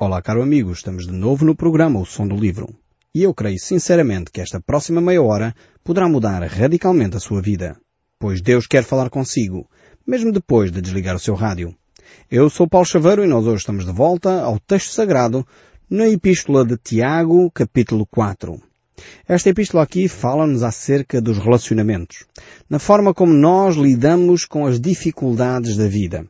Olá, caro amigo, estamos de novo no programa O Som do Livro. E eu creio sinceramente que esta próxima meia hora poderá mudar radicalmente a sua vida. Pois Deus quer falar consigo, mesmo depois de desligar o seu rádio. Eu sou Paulo Chaveiro e nós hoje estamos de volta ao texto sagrado na Epístola de Tiago, capítulo 4. Esta epístola aqui fala-nos acerca dos relacionamentos, na forma como nós lidamos com as dificuldades da vida.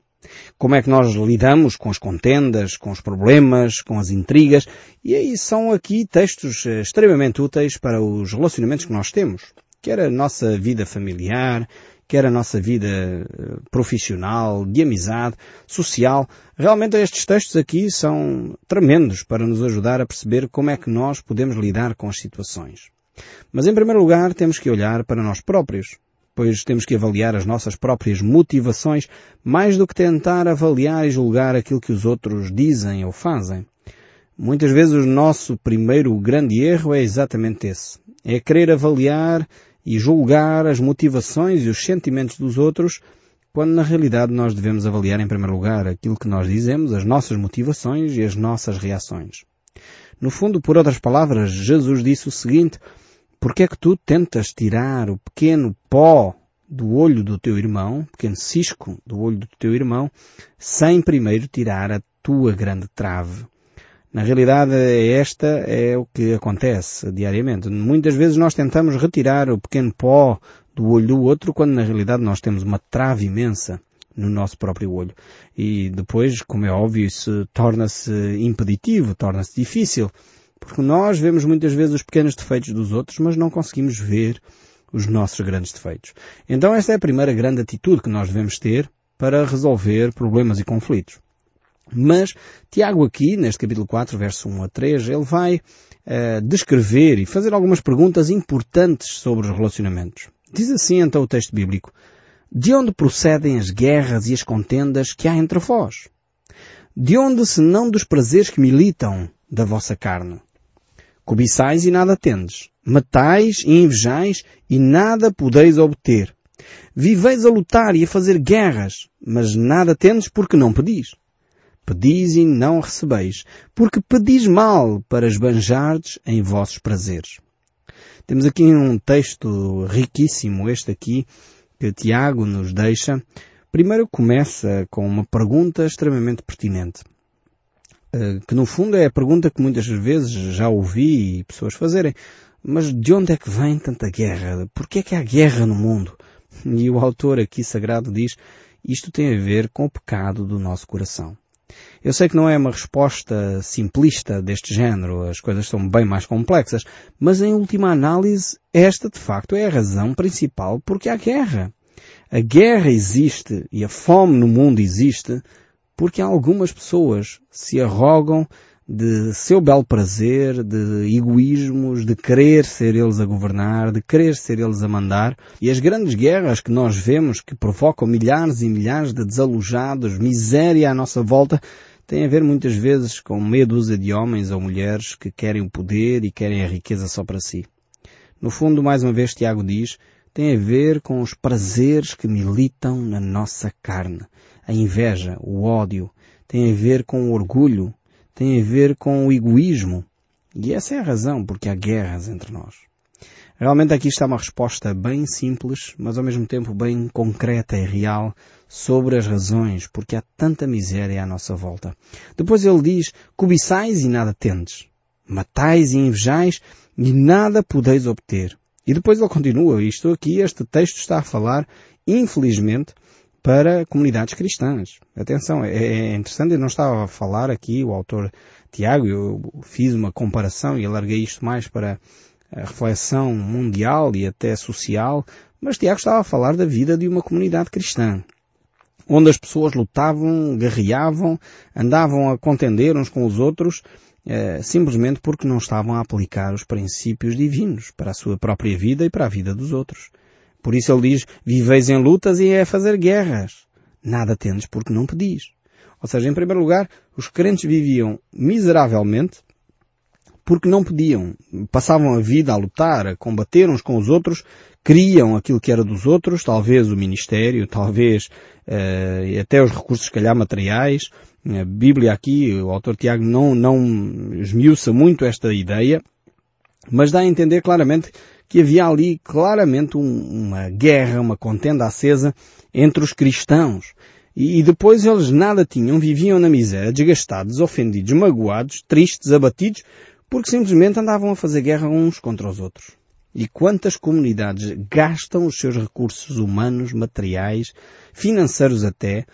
Como é que nós lidamos com as contendas, com os problemas, com as intrigas, e aí são aqui textos eh, extremamente úteis para os relacionamentos que nós temos. Quer a nossa vida familiar, quer a nossa vida eh, profissional, de amizade, social. Realmente estes textos aqui são tremendos para nos ajudar a perceber como é que nós podemos lidar com as situações. Mas em primeiro lugar temos que olhar para nós próprios, pois temos que avaliar as nossas próprias motivações mais do que tentar avaliar e julgar aquilo que os outros dizem ou fazem. Muitas vezes o nosso primeiro grande erro é exatamente esse. É querer avaliar e julgar as motivações e os sentimentos dos outros, quando na realidade nós devemos avaliar em primeiro lugar aquilo que nós dizemos, as nossas motivações e as nossas reações. No fundo, por outras palavras, Jesus disse o seguinte, porque é que tu tentas tirar o pequeno pó do olho do teu irmão, pequeno cisco do olho do teu irmão, sem primeiro tirar a tua grande trave? Na realidade, esta é o que acontece diariamente. Muitas vezes nós tentamos retirar o pequeno pó do olho do outro, quando na realidade nós temos uma trave imensa no nosso próprio olho. E depois, como é óbvio, isso torna-se impeditivo, torna-se difícil, porque nós vemos muitas vezes os pequenos defeitos dos outros, mas não conseguimos ver os nossos grandes defeitos. Então esta é a primeira grande atitude que nós devemos ter para resolver problemas e conflitos. Mas Tiago aqui, neste capítulo 4, verso 1 a 3, ele vai uh, descrever e fazer algumas perguntas importantes sobre os relacionamentos. Diz assim então o texto bíblico, De onde procedem as guerras e as contendas que há entre vós? De onde se não dos prazeres que militam da vossa carne? Cobiçais e nada tendes. Matais e invejais e nada podeis obter. Viveis a lutar e a fazer guerras, mas nada tendes porque não pedis. Pedis e não recebeis, porque pedis mal para esbanjardes em vossos prazeres. Temos aqui um texto riquíssimo, este aqui, que Tiago nos deixa. Primeiro começa com uma pergunta extremamente pertinente. Eh, que no fundo é a pergunta que muitas vezes já ouvi pessoas fazerem. Mas de onde é que vem tanta guerra? Por que é que há guerra no mundo? E o autor aqui sagrado diz, isto tem a ver com o pecado do nosso coração. Eu sei que não é uma resposta simplista deste género, as coisas são bem mais complexas, mas em última análise, esta de facto é a razão principal porque há guerra. A guerra existe e a fome no mundo existe porque algumas pessoas se arrogam de seu belo prazer, de egoísmos, de querer ser eles a governar, de querer ser eles a mandar. E as grandes guerras que nós vemos que provocam milhares e milhares de desalojados, miséria à nossa volta, têm a ver muitas vezes com meia dúzia de homens ou mulheres que querem o poder e querem a riqueza só para si. No fundo, mais uma vez, Tiago diz, tem a ver com os prazeres que militam na nossa carne. A inveja, o ódio, tem a ver com o orgulho, tem a ver com o egoísmo. E essa é a razão porque há guerras entre nós. Realmente aqui está uma resposta bem simples, mas ao mesmo tempo bem concreta e real sobre as razões porque há tanta miséria à nossa volta. Depois ele diz, cobiçais e nada tendes. Matais e invejais e nada podeis obter. E depois ele continua, isto aqui, este texto está a falar, infelizmente, para comunidades cristãs. Atenção, é, é interessante, eu não estava a falar aqui, o autor Tiago, eu fiz uma comparação e alarguei isto mais para a reflexão mundial e até social, mas Tiago estava a falar da vida de uma comunidade cristã, onde as pessoas lutavam, guerreavam, andavam a contender uns com os outros, eh, simplesmente porque não estavam a aplicar os princípios divinos para a sua própria vida e para a vida dos outros. Por isso ele diz, viveis em lutas e é fazer guerras. Nada tendes porque não pedis. Ou seja, em primeiro lugar, os crentes viviam miseravelmente porque não pediam. Passavam a vida a lutar, a combater uns com os outros, queriam aquilo que era dos outros, talvez o ministério, talvez uh, até os recursos, se calhar, materiais, A Bíblia aqui, o autor Tiago não, não esmiuça muito esta ideia, mas dá a entender claramente que havia ali claramente um, uma guerra, uma contenda acesa entre os cristãos. E, e depois eles nada tinham, viviam na miséria, desgastados, ofendidos, magoados, tristes, abatidos, porque simplesmente andavam a fazer guerra uns contra os outros. E quantas comunidades gastam os seus recursos humanos, materiais, financeiros até,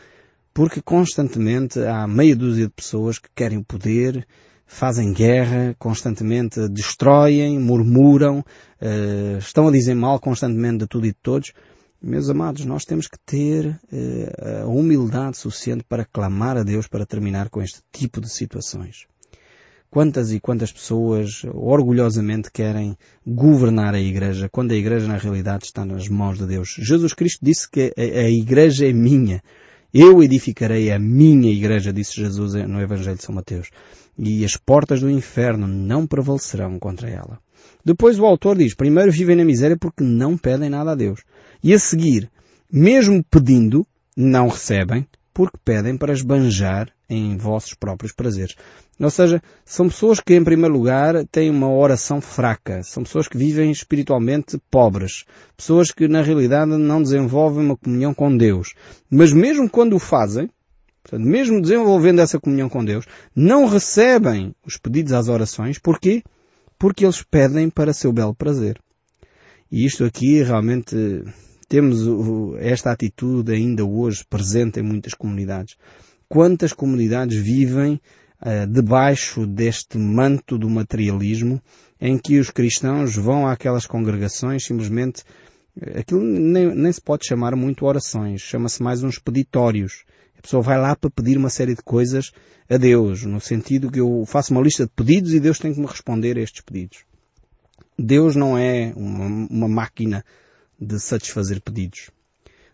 porque constantemente há meia dúzia de pessoas que querem o poder, fazem guerra, constantemente destroem, murmuram, uh, estão a dizer mal constantemente de tudo e de todos. Meus amados, nós temos que ter uh, a humildade suficiente para clamar a Deus para terminar com este tipo de situações. Quantas e quantas pessoas orgulhosamente querem governar a Igreja, quando a Igreja na realidade está nas mãos de Deus. Jesus Cristo disse que a, a Igreja é minha. Eu edificarei a minha Igreja, disse Jesus no Evangelho de São Mateus e as portas do inferno não prevalecerão contra ela. Depois o autor diz, primeiro vivem na miséria porque não pedem nada a Deus. E a seguir, mesmo pedindo, não recebem, porque pedem para esbanjar em vossos próprios prazeres. Ou seja, são pessoas que, em primeiro lugar, têm uma oração fraca. São pessoas que vivem espiritualmente pobres. Pessoas que, na realidade, não desenvolvem uma comunhão com Deus. Mas mesmo quando o fazem, Portanto, mesmo desenvolvendo essa comunhão com Deus, não recebem os pedidos às orações. Porquê? Porque eles pedem para seu belo prazer. E isto aqui realmente temos esta atitude ainda hoje presente em muitas comunidades. Quantas comunidades vivem uh, debaixo deste manto do materialismo em que os cristãos vão àquelas congregações simplesmente aquilo nem, nem se pode chamar muito orações, chama-se mais uns peditórios pessoa vai lá para pedir uma série de coisas a Deus, no sentido que eu faço uma lista de pedidos e Deus tem que me responder a estes pedidos. Deus não é uma, uma máquina de satisfazer pedidos.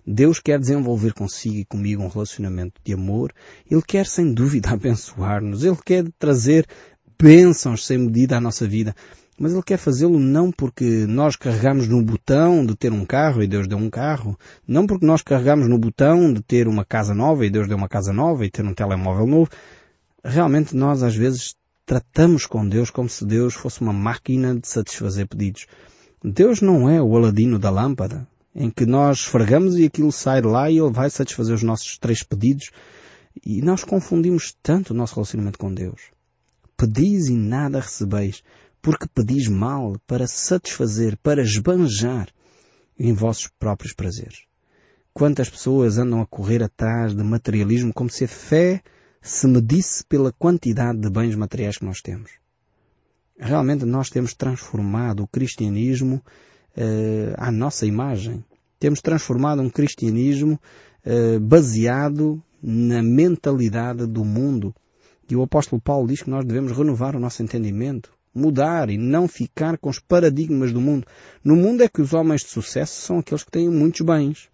Deus quer desenvolver consigo e comigo um relacionamento de amor. Ele quer sem dúvida abençoar-nos. Ele quer trazer bênçãos sem medida à nossa vida. Mas Ele quer fazê-lo não porque nós carregamos no botão de ter um carro e Deus deu um carro, não porque nós carregamos no botão de ter uma casa nova e Deus deu uma casa nova e ter um telemóvel novo. Realmente nós às vezes tratamos com Deus como se Deus fosse uma máquina de satisfazer pedidos. Deus não é o aladino da lâmpada, em que nós esfregamos e aquilo sai lá e Ele vai satisfazer os nossos três pedidos. E nós confundimos tanto o nosso relacionamento com Deus. Pedis e nada recebeis porque pedis mal para satisfazer, para esbanjar em vossos próprios prazeres. Quantas pessoas andam a correr atrás de materialismo como se a fé se medisse pela quantidade de bens materiais que nós temos. Realmente nós temos transformado o cristianismo uh, à nossa imagem. Temos transformado um cristianismo uh, baseado na mentalidade do mundo. E o apóstolo Paulo diz que nós devemos renovar o nosso entendimento mudar e não ficar com os paradigmas do mundo. No mundo é que os homens de sucesso são aqueles que têm muitos bens.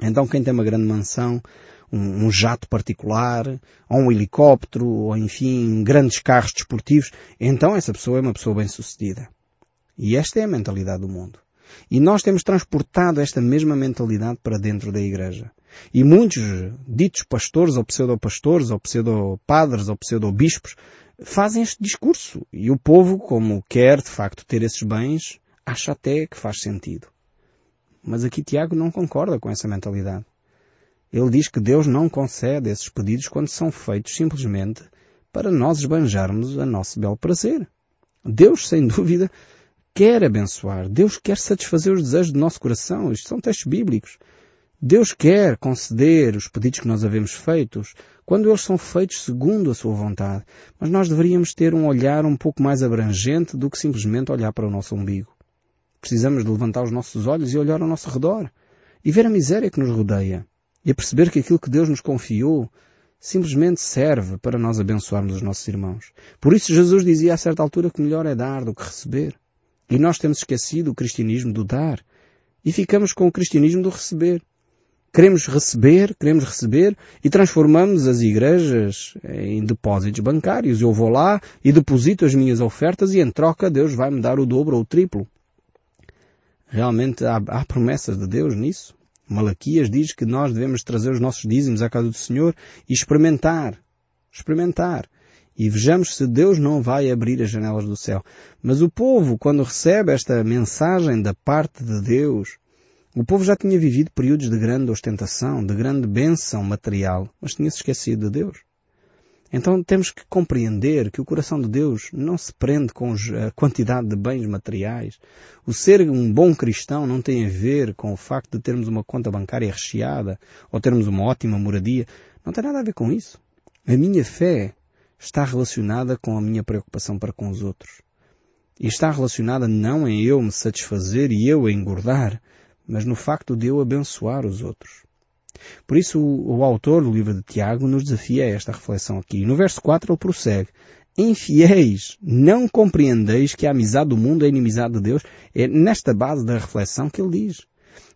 Então quem tem uma grande mansão, um, um jato particular, ou um helicóptero, ou enfim, grandes carros desportivos, então essa pessoa é uma pessoa bem sucedida. E esta é a mentalidade do mundo. E nós temos transportado esta mesma mentalidade para dentro da igreja. E muitos ditos pastores, ou pseudo-pastores, ou pseudo-padres, ou pseudo-bispos, fazem este discurso. E o povo, como quer de facto ter esses bens, acha até que faz sentido. Mas aqui Tiago não concorda com essa mentalidade. Ele diz que Deus não concede esses pedidos quando são feitos simplesmente para nós esbanjarmos a nosso belo prazer. Deus, sem dúvida, quer abençoar. Deus quer satisfazer os desejos do nosso coração. Isto são textos bíblicos. Deus quer conceder os pedidos que nós havemos feitos quando eles são feitos segundo a sua vontade. Mas nós deveríamos ter um olhar um pouco mais abrangente do que simplesmente olhar para o nosso umbigo. Precisamos de levantar os nossos olhos e olhar ao nosso redor e ver a miséria que nos rodeia e a perceber que aquilo que Deus nos confiou simplesmente serve para nós abençoarmos os nossos irmãos. Por isso Jesus dizia a certa altura que melhor é dar do que receber. E nós temos esquecido o cristianismo do dar e ficamos com o cristianismo do receber. Queremos receber, queremos receber e transformamos as igrejas em depósitos bancários. Eu vou lá e deposito as minhas ofertas e em troca Deus vai me dar o dobro ou o triplo. Realmente há, há promessas de Deus nisso. Malaquias diz que nós devemos trazer os nossos dízimos à casa do Senhor e experimentar experimentar. E vejamos se Deus não vai abrir as janelas do céu. Mas o povo, quando recebe esta mensagem da parte de Deus, o povo já tinha vivido períodos de grande ostentação, de grande bênção material, mas tinha se esquecido de Deus. Então temos que compreender que o coração de Deus não se prende com a quantidade de bens materiais. O ser um bom cristão não tem a ver com o facto de termos uma conta bancária recheada ou termos uma ótima moradia. Não tem nada a ver com isso. A minha fé está relacionada com a minha preocupação para com os outros. E está relacionada não em eu me satisfazer e eu engordar, mas no facto de eu abençoar os outros. Por isso o, autor do livro de Tiago nos desafia a esta reflexão aqui. No verso 4 ele prossegue. Infiéis, não compreendeis que a amizade do mundo é inimizade de Deus? É nesta base da reflexão que ele diz.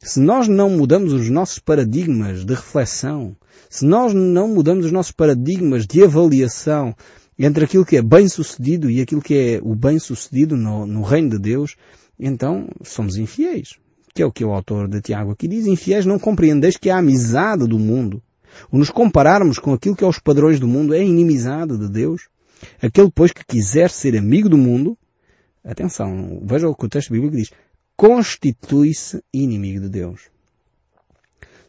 Se nós não mudamos os nossos paradigmas de reflexão, se nós não mudamos os nossos paradigmas de avaliação entre aquilo que é bem-sucedido e aquilo que é o bem-sucedido no, no reino de Deus, então somos infiéis que é o que o autor de Tiago aqui diz, infiéis não compreendeis que a amizade do mundo, o nos compararmos com aquilo que é os padrões do mundo, é inimizade de Deus. Aquele, pois, que quiser ser amigo do mundo, atenção, veja o que o texto bíblico diz, constitui-se inimigo de Deus.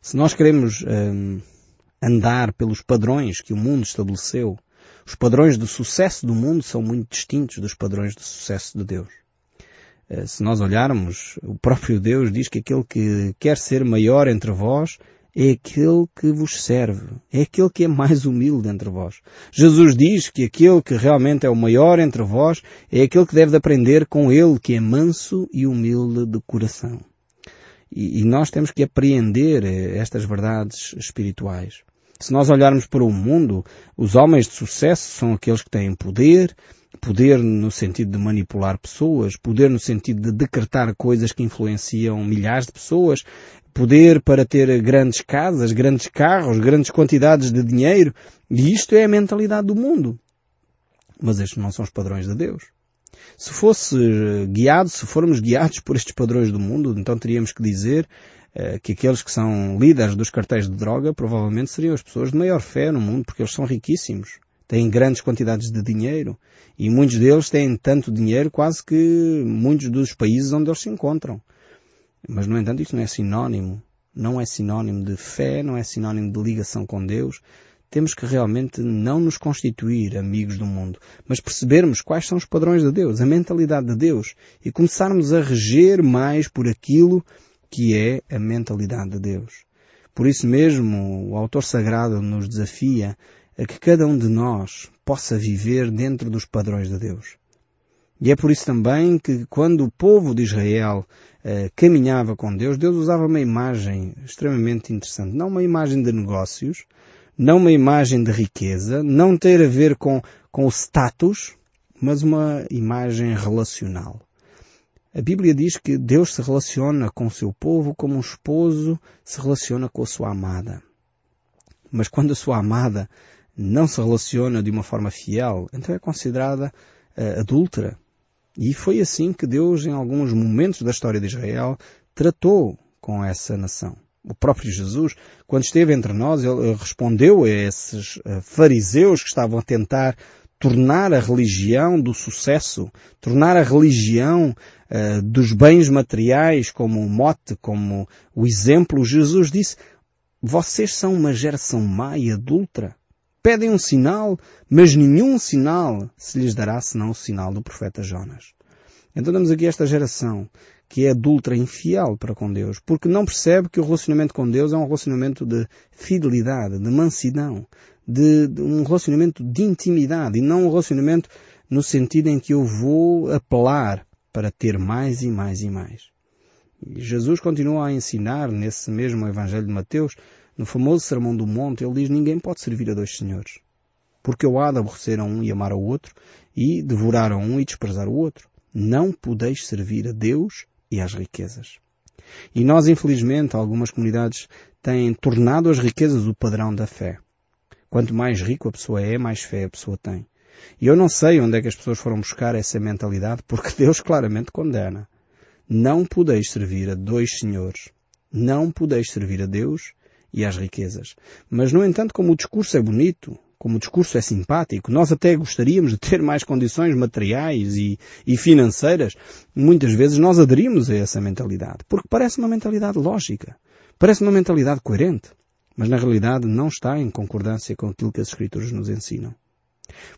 Se nós queremos hum, andar pelos padrões que o mundo estabeleceu, os padrões de sucesso do mundo são muito distintos dos padrões de sucesso de Deus. Eh, se nós olharmos, o próprio Deus diz que aquele que quer ser maior entre vós é aquele que vos serve, é aquele que é mais humilde entre vós. Jesus diz que aquele que realmente é o maior entre vós é aquele que deve aprender com ele, que é manso e humilde de coração. E, e nós temos que apreender eh, estas verdades espirituais. Se nós olharmos para o mundo, os homens de sucesso são aqueles que têm poder, Poder no sentido de manipular pessoas, poder no sentido de decretar coisas que influenciam milhares de pessoas, poder para ter grandes casas, grandes carros, grandes quantidades de dinheiro. E isto é a mentalidade do mundo. Mas estes não são os padrões de Deus. Se fosse guiado, se formos guiados por estes padrões do mundo, então teríamos que dizer eh, que aqueles que são líderes dos cartéis de droga provavelmente seriam as pessoas de maior fé no mundo, porque eles são riquíssimos têm grandes quantidades de dinheiro e muitos deles têm tanto dinheiro quase que muitos dos países onde eles se encontram. Mas, no entanto, isso não é sinónimo. Não é sinónimo de fé, não é sinónimo de ligação com Deus. Temos que realmente não nos constituir amigos do mundo, mas percebermos quais são os padrões de Deus, a mentalidade de Deus e começarmos a reger mais por aquilo que é a mentalidade de Deus. Por isso mesmo, o autor sagrado nos desafia a que cada um de nós possa viver dentro dos padrões de Deus. E é por isso também que quando o povo de Israel eh, caminhava com Deus, Deus usava uma imagem extremamente interessante. Não uma imagem de negócios, não uma imagem de riqueza, não ter a ver com, com o status, mas uma imagem relacional. A Bíblia diz que Deus se relaciona com o seu povo como um esposo se relaciona com a sua amada. Mas quando a sua amada não se relaciona de uma forma fiel, então é considerada uh, adúltera. E foi assim que Deus, em alguns momentos da história de Israel, tratou com essa nação. O próprio Jesus, quando esteve entre nós, ele respondeu a esses uh, fariseus que estavam a tentar tornar a religião do sucesso, tornar a religião uh, dos bens materiais como o mote, como o exemplo. Jesus disse, vocês são uma geração má e adulta. Pedem um sinal, mas nenhum sinal se lhes dará senão o sinal do profeta Jonas. Então temos aqui esta geração que é adulta infiel para com Deus, porque não percebe que o relacionamento com Deus é um relacionamento de fidelidade, de mansidão, de, de um relacionamento de intimidade e não um relacionamento no sentido em que eu vou apelar para ter mais e mais e mais. Jesus continua a ensinar nesse mesmo Evangelho de Mateus no famoso Sermão do Monte, ele diz ninguém pode servir a dois senhores. Porque eu há de aborrecer a um e amar ao outro, e devorar a um e desprezar o outro. Não podeis servir a Deus e às riquezas. E nós, infelizmente, algumas comunidades têm tornado as riquezas o padrão da fé. Quanto mais rico a pessoa é, mais fé a pessoa tem. E eu não sei onde é que as pessoas foram buscar essa mentalidade, porque Deus claramente condena. Não podeis servir a dois senhores. Não podeis servir a Deus e às riquezas. Mas, no entanto, como o discurso é bonito, como o discurso é simpático, nós até gostaríamos de ter mais condições materiais e, e financeiras, muitas vezes nós aderimos a essa mentalidade, porque parece uma mentalidade lógica, parece uma mentalidade coerente, mas na realidade não está em concordância com aquilo que as Escrituras nos ensinam.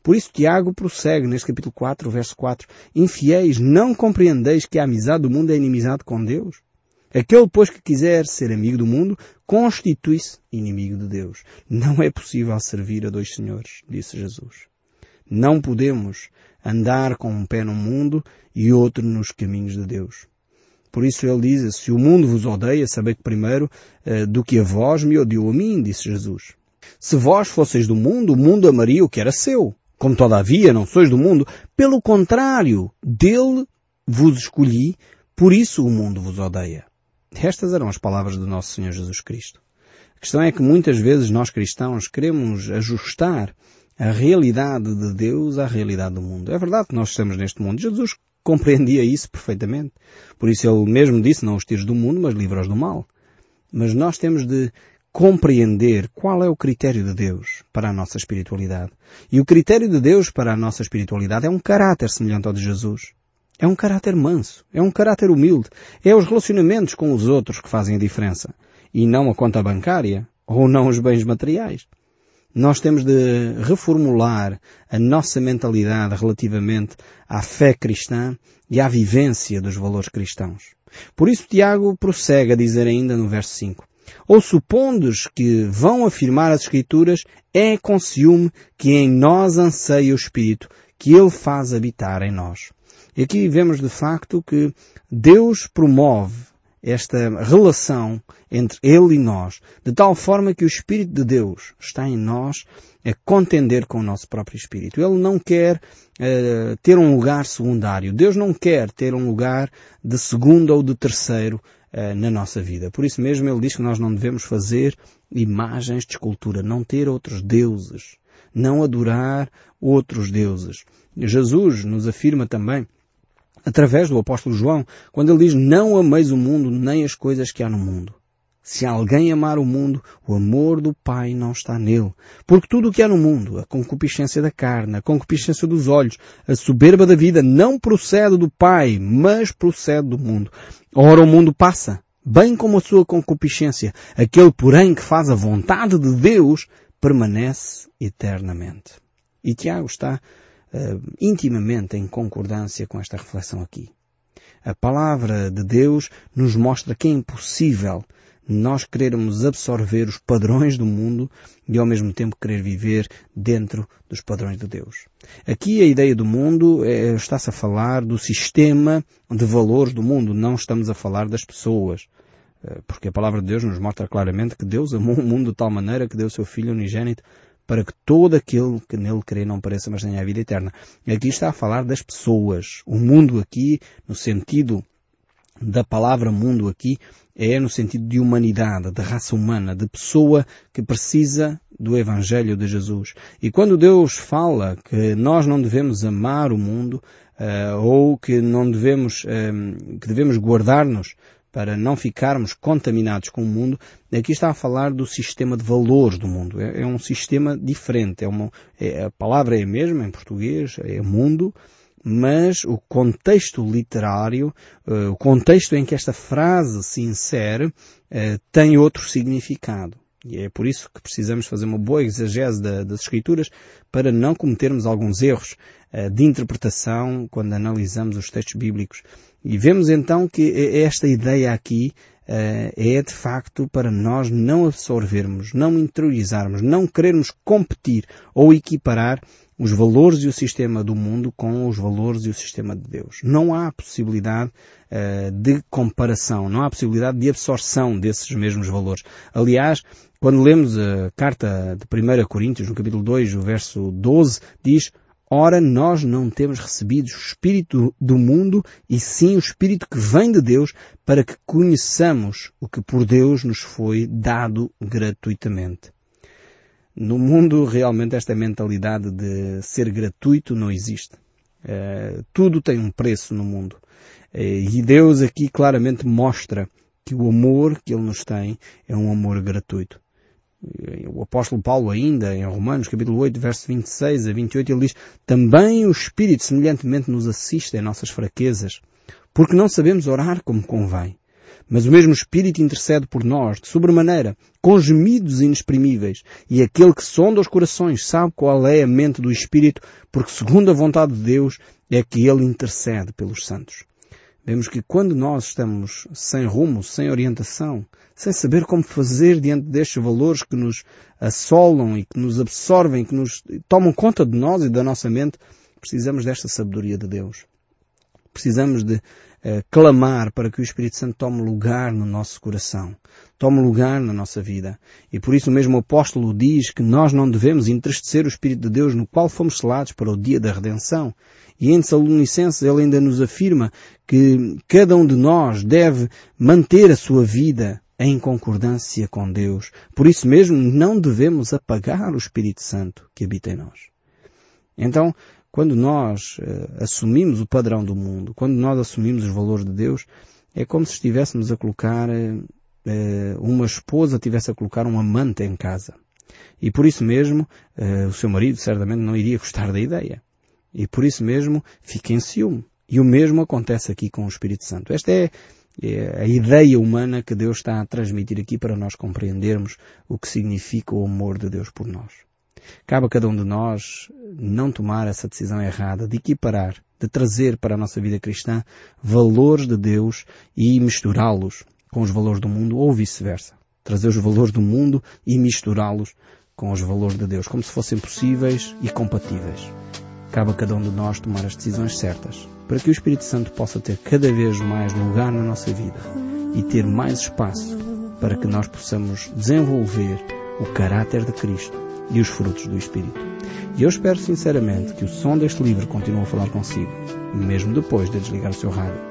Por isso Tiago prossegue neste capítulo 4, verso 4, Infiéis, não compreendeis que a amizade do mundo é inimizade com Deus? Aquele, pois, que quiser ser amigo do mundo, constitui-se inimigo de Deus. Não é possível servir a dois senhores, disse Jesus. Não podemos andar com um pé no mundo e outro nos caminhos de Deus. Por isso ele diz, se o mundo vos odeia, sabei que primeiro eh, do que a vós me odiou a mim, disse Jesus. Se vós fosseis do mundo, o mundo amaria o que era seu. Como todavia não sois do mundo, pelo contrário, dele vos escolhi, por isso o mundo vos odeia. Estas eram as palavras do nosso Senhor Jesus Cristo. A questão é que muitas vezes nós cristãos queremos ajustar a realidade de Deus à realidade do mundo. É verdade que nós estamos neste mundo. Jesus compreendia isso perfeitamente. Por isso ele mesmo disse, não os tires do mundo, mas livra-os do mal. Mas nós temos de compreender qual é o critério de Deus para a nossa espiritualidade. E o critério de Deus para a nossa espiritualidade é um caráter semelhante ao de Jesus. É um caráter manso, é um caráter humilde, é os relacionamentos com os outros que fazem a diferença, e não a conta bancária, ou não os bens materiais. Nós temos de reformular a nossa mentalidade relativamente à fé cristã e à vivência dos valores cristãos. Por isso Tiago prossegue a dizer ainda no verso 5. Ou supondes que vão afirmar as Escrituras, é com ciúme que em nós anseia o Espírito, que Ele faz habitar em nós. E aqui vemos de facto que Deus promove esta relação entre Ele e nós, de tal forma que o Espírito de Deus está em nós a contender com o nosso próprio Espírito. Ele não quer uh, ter um lugar secundário. Deus não quer ter um lugar de segundo ou de terceiro uh, na nossa vida. Por isso mesmo Ele diz que nós não devemos fazer imagens de escultura, não ter outros deuses, não adorar outros deuses. Jesus nos afirma também através do apóstolo João, quando ele diz, não ameis o mundo nem as coisas que há no mundo. Se alguém amar o mundo, o amor do Pai não está nele. Porque tudo o que há no mundo, a concupiscência da carne, a concupiscência dos olhos, a soberba da vida, não procede do Pai, mas procede do mundo. Ora, o mundo passa, bem como a sua concupiscência. Aquele, porém, que faz a vontade de Deus, permanece eternamente. E Tiago está uh, intimamente em concordância com esta reflexão aqui. A palavra de Deus nos mostra que é impossível nós querermos absorver os padrões do mundo e ao mesmo tempo querer viver dentro dos padrões de Deus. Aqui a ideia do mundo é, está-se a falar do sistema de valores do mundo, não estamos a falar das pessoas. Eh, porque a palavra de Deus nos mostra claramente que Deus amou o mundo de tal maneira que deu o seu Filho unigênito para que todo aquele que nele crê não pareça, mas tenha a vida eterna. Aqui está a falar das pessoas. O mundo aqui, no sentido da palavra mundo aqui, é no sentido de humanidade, de raça humana, de pessoa que precisa do Evangelho de Jesus. E quando Deus fala que nós não devemos amar o mundo, uh, ou que não devemos, uh, que devemos guardar-nos para não ficarmos contaminados com o mundo, aqui está a falar do sistema de valores do mundo. É, é um sistema diferente. É uma, é, a palavra é a mesma em português, é mundo, mas o contexto literário, uh, o contexto em que esta frase se insere, uh, tem outro significado. E é por isso que precisamos fazer uma boa exegese da, das Escrituras para não cometermos alguns erros uh, de interpretação quando analisamos os textos bíblicos. E vemos então que esta ideia aqui uh, é de facto para nós não absorvermos, não interiorizarmos, não querermos competir ou equiparar os valores e o sistema do mundo com os valores e o sistema de Deus. Não há possibilidade uh, de comparação, não há possibilidade de absorção desses mesmos valores. Aliás, quando lemos a carta de 1 Coríntios, no capítulo 2, o verso 12, diz Ora, nós não temos recebido o Espírito do mundo, e sim o Espírito que vem de Deus, para que conheçamos o que por Deus nos foi dado gratuitamente. No mundo, realmente, esta mentalidade de ser gratuito não existe. Uh, tudo tem um preço no mundo. Uh, e Deus aqui claramente mostra que o amor que Ele nos tem é um amor gratuito. O apóstolo Paulo ainda, em Romanos capítulo 8, verso 26 a 28, ele diz, também o Espírito semelhantemente nos assiste em nossas fraquezas, porque não sabemos orar como convém. Mas o mesmo Espírito intercede por nós, de sobremaneira, com gemidos inexprimíveis, e aquele que sonda os corações sabe qual é a mente do Espírito, porque segundo a vontade de Deus é que ele intercede pelos santos. Vemos que quando nós estamos sem rumo, sem orientação, sem saber como fazer diante destes valores que nos assolam e que nos absorvem, que nos tomam conta de nós e da nossa mente, precisamos desta sabedoria de Deus. Precisamos de uh, clamar para que o Espírito Santo tome lugar no nosso coração, tome lugar na nossa vida. E por isso mesmo o apóstolo diz que nós não devemos entristecer o Espírito de Deus no qual fomos selados para o dia da redenção. E em Tessalonicenses ele ainda nos afirma que cada um de nós deve manter a sua vida em concordância com Deus. Por isso mesmo não devemos apagar o Espírito Santo que habita em nós. Então, quando nós uh, assumimos o padrão do mundo, quando nós assumimos os valores de Deus, é como se estivéssemos a colocar, uh, uma esposa tivesse a colocar um amante em casa. E por isso mesmo, uh, o seu marido certamente não iria gostar da ideia. E por isso mesmo fica em ciúme. E o mesmo acontece aqui com o Espírito Santo. Esta é, é a ideia humana que Deus está a transmitir aqui para nós compreendermos o que significa o amor de Deus por nós. Cabe a cada um de nós não tomar essa decisão errada de equiparar, de trazer para a nossa vida cristã valores de Deus e misturá-los com os valores do mundo ou vice-versa. Trazer os valores do mundo e misturá-los com os valores de Deus, como se fossem possíveis e compatíveis. Cabe a cada um de nós tomar as decisões certas para que o Espírito Santo possa ter cada vez mais lugar na nossa vida e ter mais espaço para que nós possamos desenvolver o caráter de Cristo e os frutos do Espírito. E eu espero sinceramente que o som deste livro continue a falar consigo, mesmo depois de desligar o seu rádio.